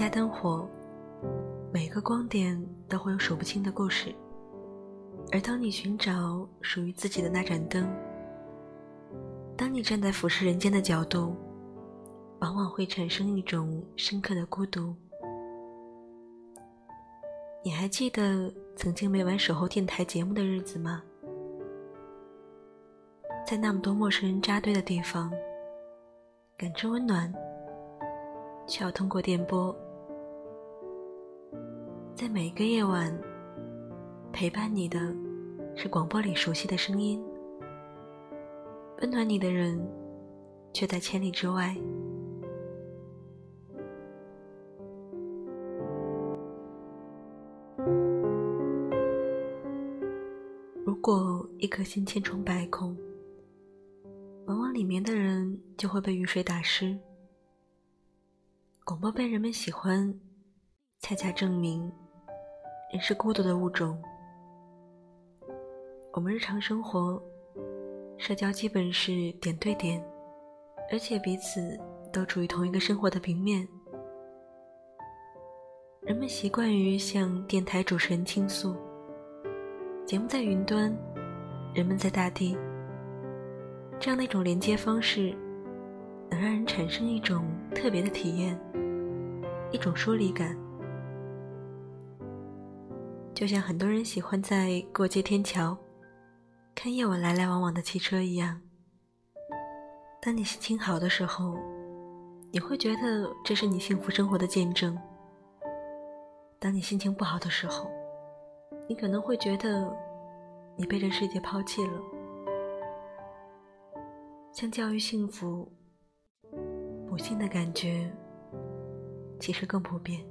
家灯火，每个光点都会有数不清的故事。而当你寻找属于自己的那盏灯，当你站在俯视人间的角度，往往会产生一种深刻的孤独。你还记得曾经每晚守候电台节目的日子吗？在那么多陌生人扎堆的地方，感知温暖，却要通过电波，在每一个夜晚。陪伴你的是广播里熟悉的声音，温暖你的人却在千里之外。如果一颗心千疮百孔，往往里面的人就会被雨水打湿。广播被人们喜欢，恰恰证明人是孤独的物种。我们日常生活，社交基本是点对点，而且彼此都处于同一个生活的平面。人们习惯于向电台主持人倾诉，节目在云端，人们在大地。这样的一种连接方式，能让人产生一种特别的体验，一种疏离感，就像很多人喜欢在过街天桥。看夜晚来来往往的汽车一样。当你心情好的时候，你会觉得这是你幸福生活的见证；当你心情不好的时候，你可能会觉得你被这世界抛弃了。相较于幸福，不幸的感觉其实更普遍。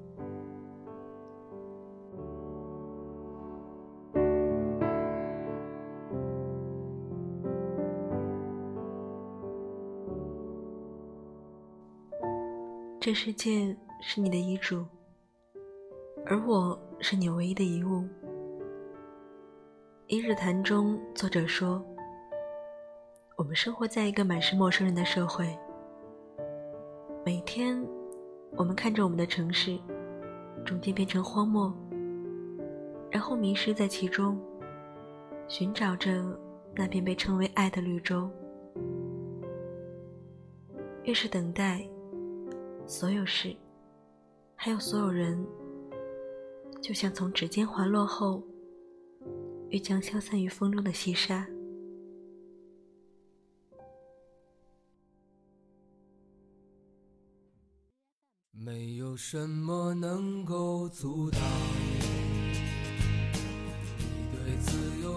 这世界是你的遗嘱，而我是你唯一的遗物。一日谈中，作者说：“我们生活在一个满是陌生人的社会，每天，我们看着我们的城市逐渐变成荒漠，然后迷失在其中，寻找着那片被称为爱的绿洲。越是等待。”所有事，还有所有人，就像从指尖滑落后，欲将消散于风中的细沙。没有什么能够阻挡你对自由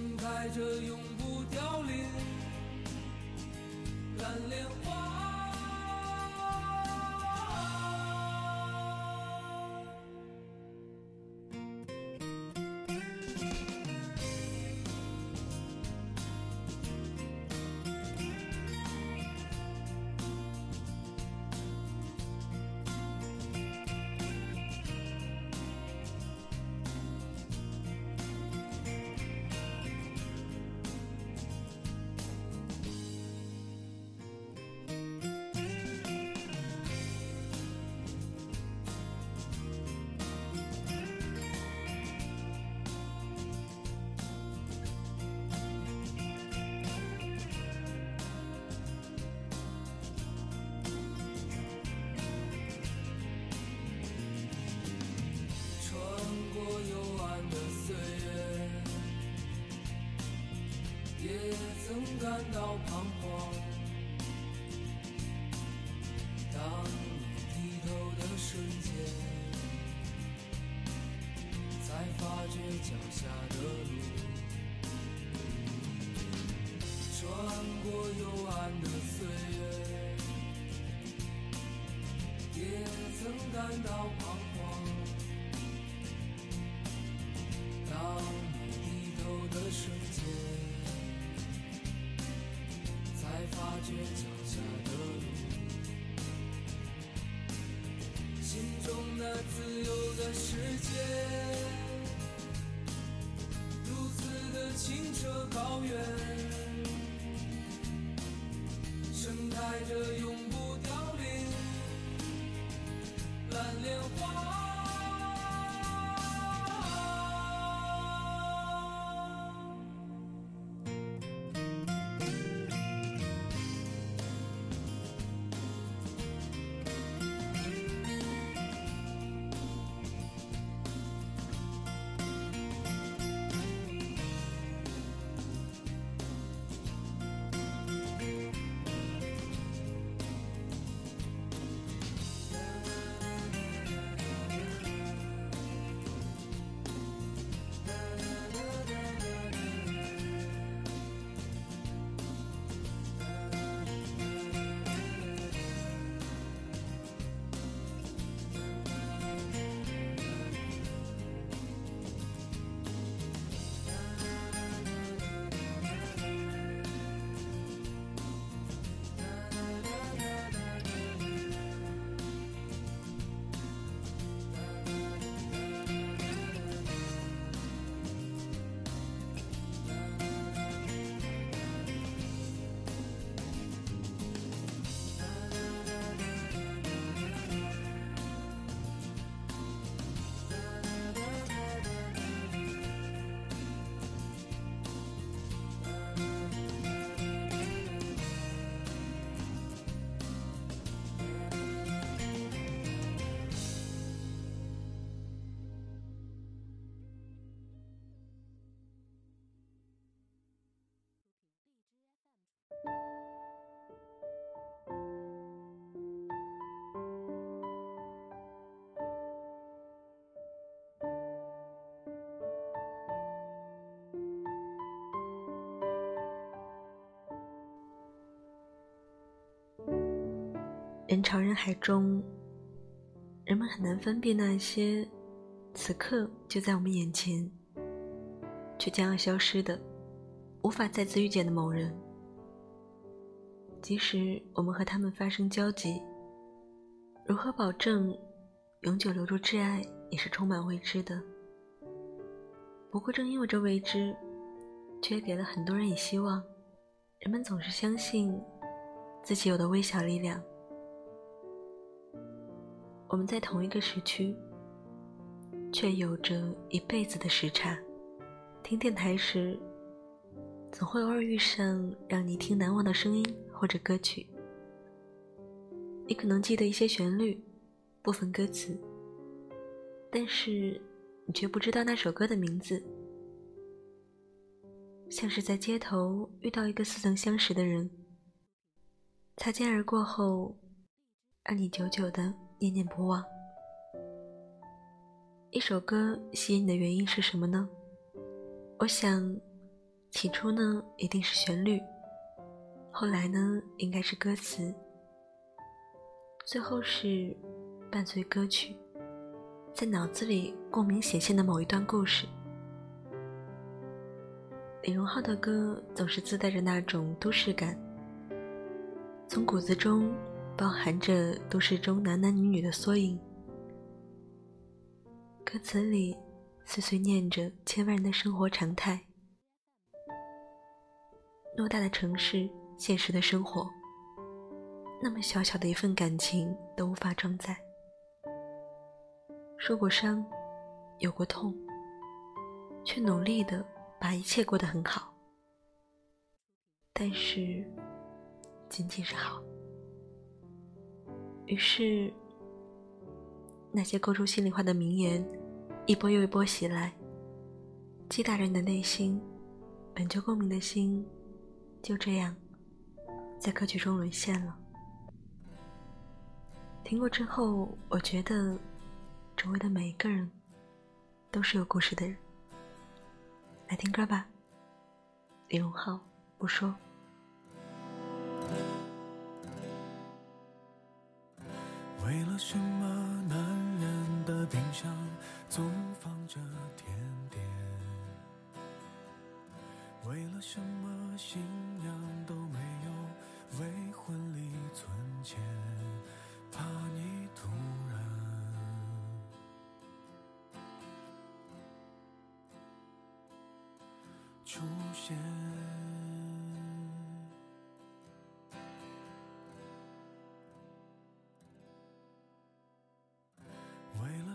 盛开着永不凋零。到旁。澈高远，人潮人海中，人们很难分辨那些此刻就在我们眼前，却将要消失的、无法再次遇见的某人。即使我们和他们发生交集，如何保证永久留住挚爱，也是充满未知的。不过，正因为这未知，却给了很多人以希望。人们总是相信自己有的微小力量。我们在同一个时区，却有着一辈子的时差。听电台时，总会偶尔遇上让你听难忘的声音或者歌曲。你可能记得一些旋律、部分歌词，但是你却不知道那首歌的名字。像是在街头遇到一个似曾相识的人，擦肩而过后，让你久久的。念念不忘。一首歌吸引你的原因是什么呢？我想，起初呢一定是旋律，后来呢应该是歌词，最后是伴随歌曲，在脑子里共鸣显现的某一段故事。李荣浩的歌总是自带着那种都市感，从骨子中。包含着都市中男男女女的缩影，歌词里碎碎念着千万人的生活常态。偌大的城市，现实的生活，那么小小的一份感情都无法装载。受过伤，有过痛，却努力的把一切过得很好，但是仅仅是好。于是，那些勾出心里话的名言，一波又一波袭来，击打着你的内心。本就共鸣的心，就这样，在歌曲中沦陷了。听过之后，我觉得，周围的每一个人，都是有故事的人。来听歌吧，李荣浩不说。为什么男人的冰箱总放着甜点？为了什么心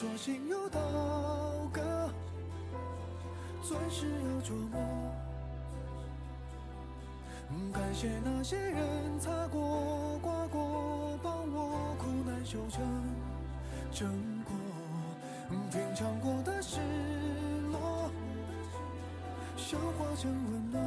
说心有刀割，钻石要琢磨。感谢那些人擦过、刮过，帮我苦难修成正果。品尝过的失落，消化成温暖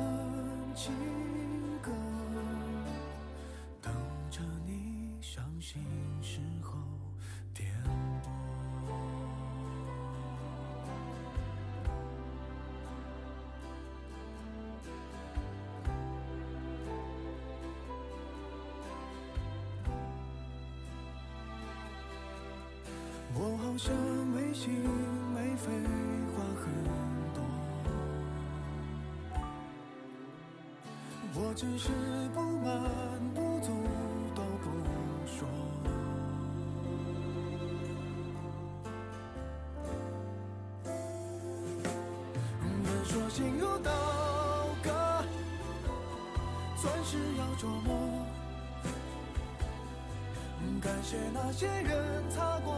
好像没心没肺，话很多。我只是不满不足都不说。人说心如刀割，钻石要琢磨。感谢那些人擦过、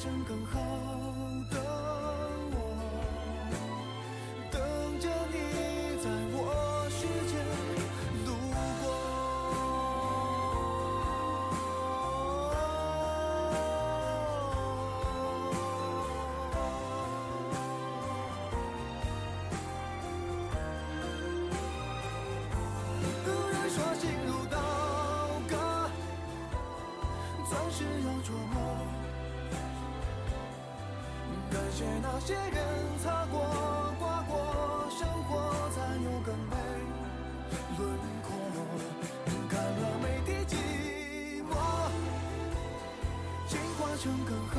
进化成更好。感谢那些人擦过、刮过，生活才有更美轮廓。看了每滴寂寞，进化成更好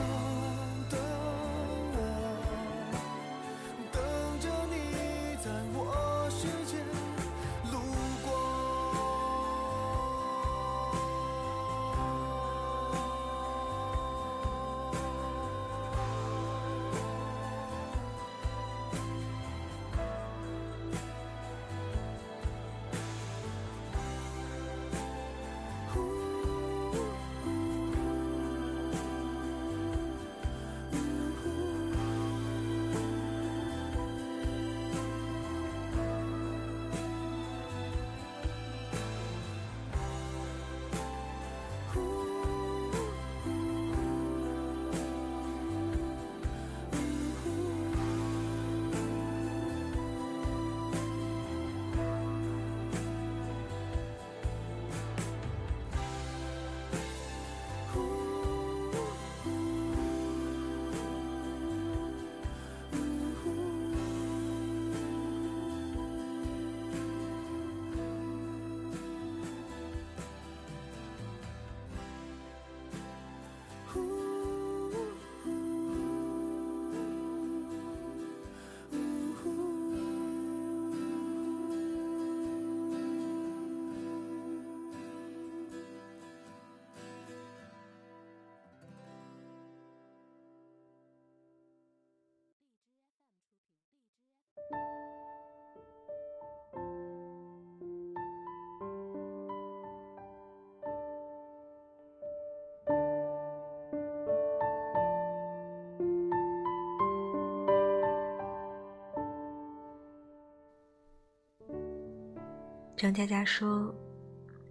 张嘉佳说：“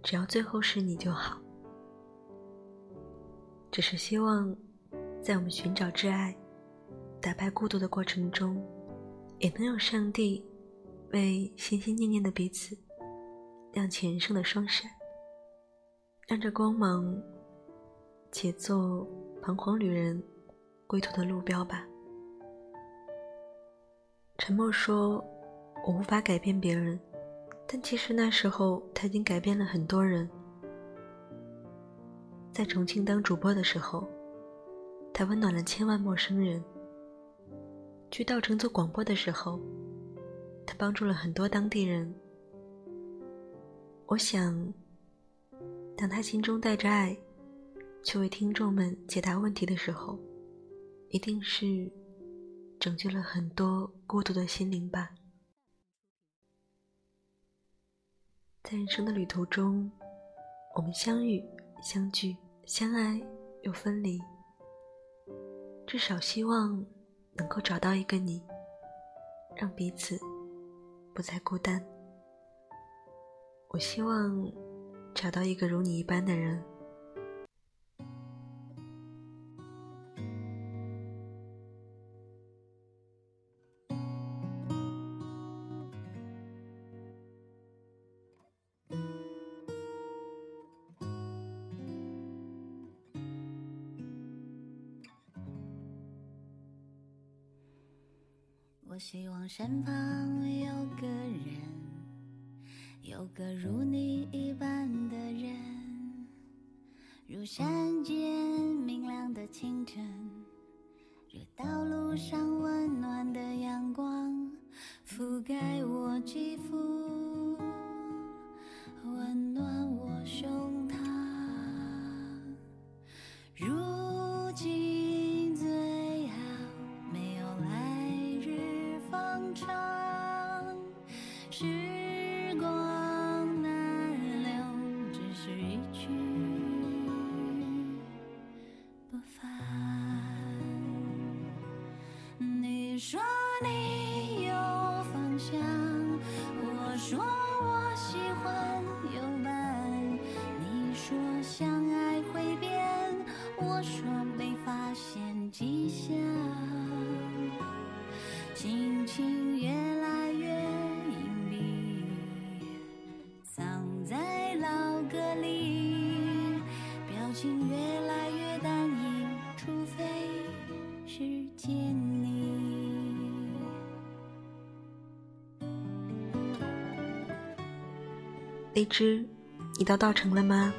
只要最后是你就好。”只是希望，在我们寻找挚爱、打败孤独的过程中，也能有上帝为心心念念的彼此亮起人生的双闪，让这光芒且做彷徨旅人归途的路标吧。沉默说：“我无法改变别人，但其实那时候他已经改变了很多人。”在重庆当主播的时候，他温暖了千万陌生人；去稻城做广播的时候，他帮助了很多当地人。我想，当他心中带着爱，去为听众们解答问题的时候，一定是拯救了很多孤独的心灵吧。在人生的旅途中，我们相遇。相聚、相爱又分离，至少希望能够找到一个你，让彼此不再孤单。我希望找到一个如你一般的人。身旁有个人，有个如你一般的人，如山间明亮的清晨，荔枝，你到稻城了吗？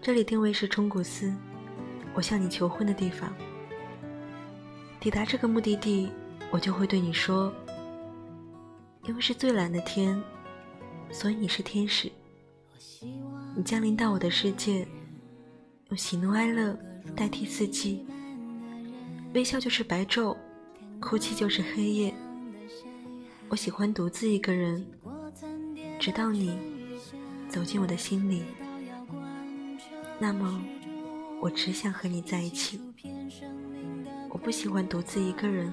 这里定位是冲古寺，我向你求婚的地方。抵达这个目的地，我就会对你说：因为是最蓝的天，所以你是天使。你降临到我的世界，用喜怒哀乐代替四季。微笑就是白昼，哭泣就是黑夜。我喜欢独自一个人，直到你走进我的心里。那么，我只想和你在一起。我不喜欢独自一个人。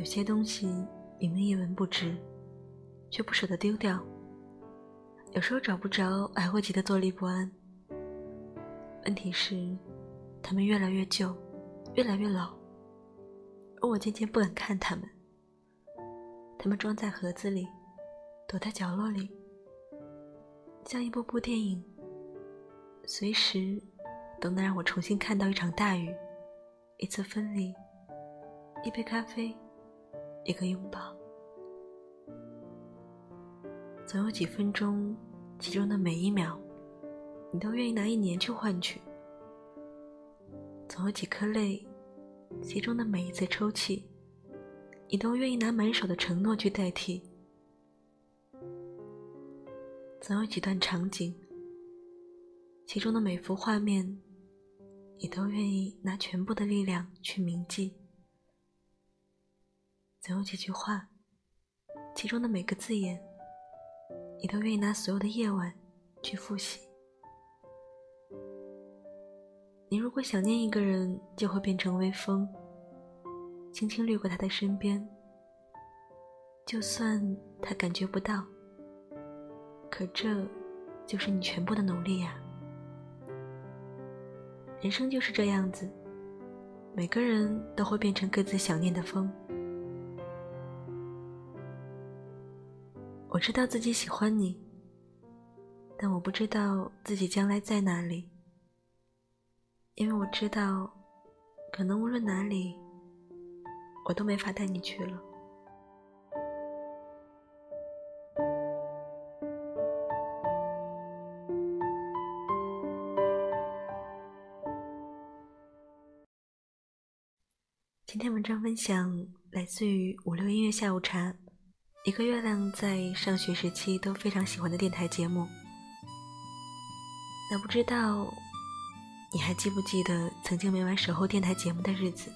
有些东西明明一文不值，却不舍得丢掉。有时候找不着，还会急得坐立不安。问题是，它们越来越旧，越来越老，而我渐渐不敢看它们。它们装在盒子里，躲在角落里，像一部部电影，随时都能让我重新看到一场大雨，一次分离，一杯咖啡。一个拥抱，总有几分钟，其中的每一秒，你都愿意拿一年去换取；总有几颗泪，其中的每一次抽泣，你都愿意拿满手的承诺去代替；总有几段场景，其中的每幅画面，你都愿意拿全部的力量去铭记。总有几句话，其中的每个字眼，你都愿意拿所有的夜晚去复习。你如果想念一个人，就会变成微风，轻轻掠过他的身边，就算他感觉不到，可这就是你全部的努力呀。人生就是这样子，每个人都会变成各自想念的风。我知道自己喜欢你，但我不知道自己将来在哪里，因为我知道，可能无论哪里，我都没法带你去了。今天文章分享来自于五六音乐下午茶。一个月亮在上学时期都非常喜欢的电台节目，那不知道你还记不记得曾经每晚守候电台节目的日子？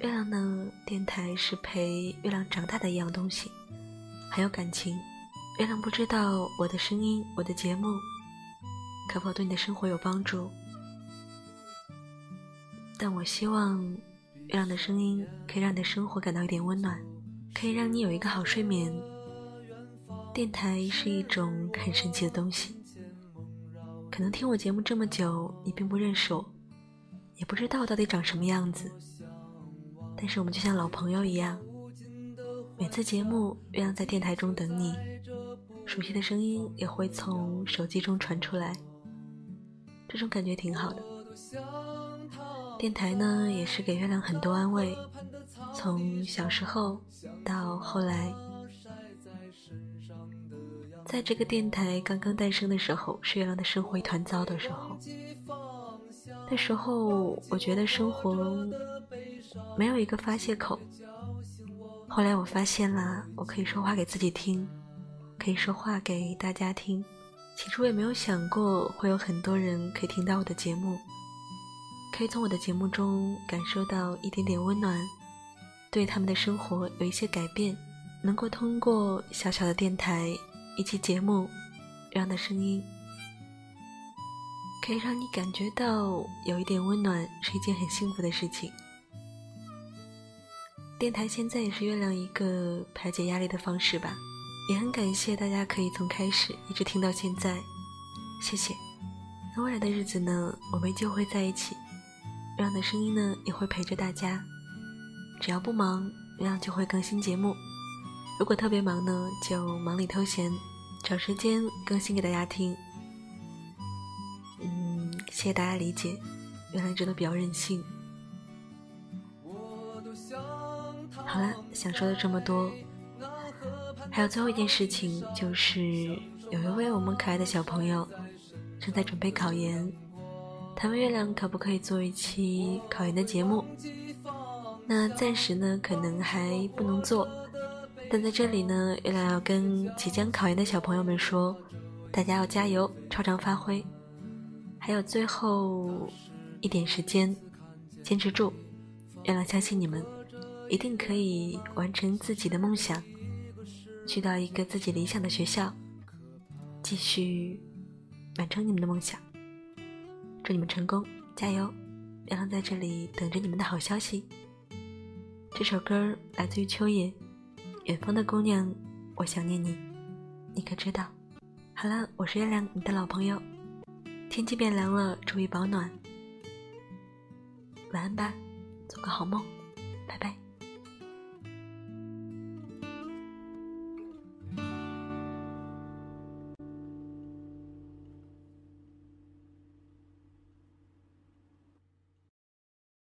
月亮呢？电台是陪月亮长大的一样东西，还有感情。月亮不知道我的声音，我的节目可否对你的生活有帮助，但我希望月亮的声音可以让你的生活感到一点温暖。可以让你有一个好睡眠。电台是一种很神奇的东西，可能听我节目这么久，你并不认识我，也不知道到底长什么样子。但是我们就像老朋友一样，每次节目月亮在电台中等你，熟悉的声音也会从手机中传出来，这种感觉挺好的。电台呢，也是给月亮很多安慰。从小时候到后来，在这个电台刚刚诞生的时候，是月亮的生活一团糟的时候。那时候我觉得生活没有一个发泄口。后来我发现了，我可以说话给自己听，可以说话给大家听。起初也没有想过会有很多人可以听到我的节目，可以从我的节目中感受到一点点温暖。对他们的生活有一些改变，能够通过小小的电台一期节目，让的声音可以让你感觉到有一点温暖，是一件很幸福的事情。电台现在也是月亮一个排解压力的方式吧，也很感谢大家可以从开始一直听到现在，谢谢。那未来的日子呢，我们就会在一起，让的声音呢也会陪着大家。只要不忙，月亮就会更新节目；如果特别忙呢，就忙里偷闲，找时间更新给大家听。嗯，谢谢大家理解，月亮一直都比较任性。好了，想说的这么多，还有最后一件事情，就是有一位我们可爱的小朋友，正在准备考研，他问月亮可不可以做一期考研的节目。那暂时呢，可能还不能做，但在这里呢，月亮要跟即将考研的小朋友们说，大家要加油，超常发挥。还有最后一点时间，坚持住，月亮相信你们，一定可以完成自己的梦想，去到一个自己理想的学校，继续完成你们的梦想。祝你们成功，加油！月亮在这里等着你们的好消息。这首歌来自于秋野，《远方的姑娘》，我想念你，你可知道？好了，我是月亮，你的老朋友。天气变凉了，注意保暖。晚安吧，做个好梦，拜拜。